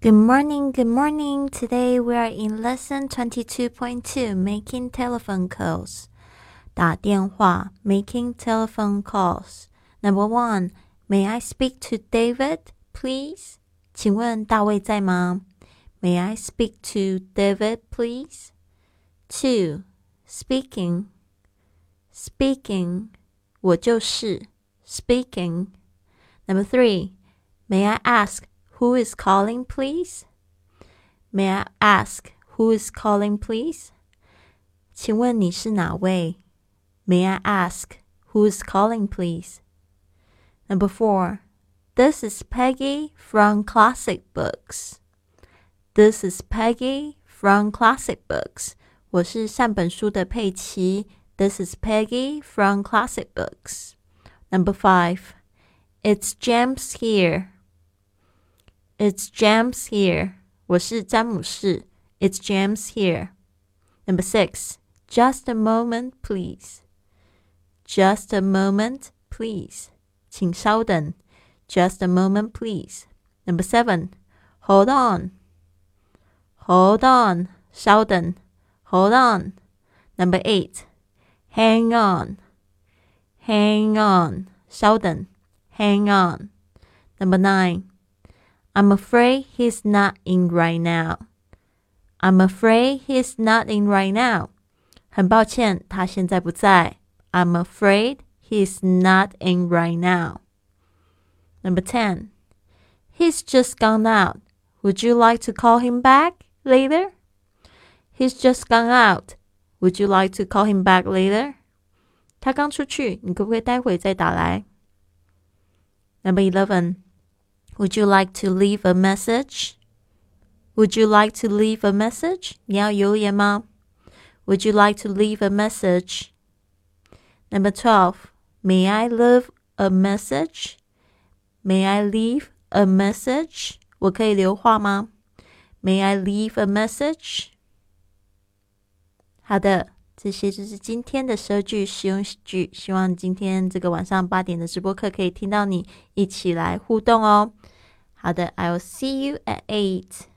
Good morning, good morning. Today we are in lesson 22.2 making telephone calls. 打电话 making telephone calls. Number 1. May I speak to David, please? 请问大卫在吗? May I speak to David, please? 2. Speaking. Speaking. 我就是 speaking. Number 3. May I ask who is calling, please? May I ask who is calling, please? 请问你是哪位？May I ask who is calling, please? Number four. This is Peggy from Classic Books. This is Peggy from Classic Books. 我是善本书的佩琦。This is Peggy from Classic Books. Number five. It's James here. It's James here. 我是詹姆士. It's James here. Number six. Just a moment, please. Just a moment, please. 请稍等. Just a moment, please. Number seven. Hold on. Hold on. 稍等. Hold on. Number eight. Hang on. Hang on. 稍等. Hang on. Number nine. I'm afraid he's not in right now. I'm afraid he's not in right now. 很抱歉，他现在不在。I'm afraid he's not in right now. Number 10. He's just gone out. Would you like to call him back later? He's just gone out. Would you like to call him back later? 他刚出去，你可不可以待会再打来？Number eleven. Would you like to leave a message? Would you like to leave a message? 你要留言吗？Would you like to leave a message? Number 12. May I leave a message? May I leave a message? 我可以留话吗？May I leave a message? 好的，这些就是今天的十二句实用句。希望今天这个晚上八点的直播课可以听到你一起来互动哦。 好的，I will see you at eight.